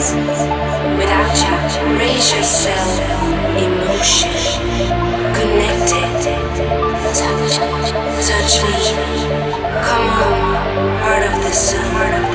Without you, raise yourself. Emotion. Connected. Touch. Touch me. Come on. Heart of the.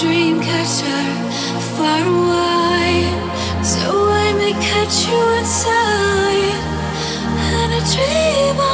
dream catcher far away. So I may catch you inside. and a dream.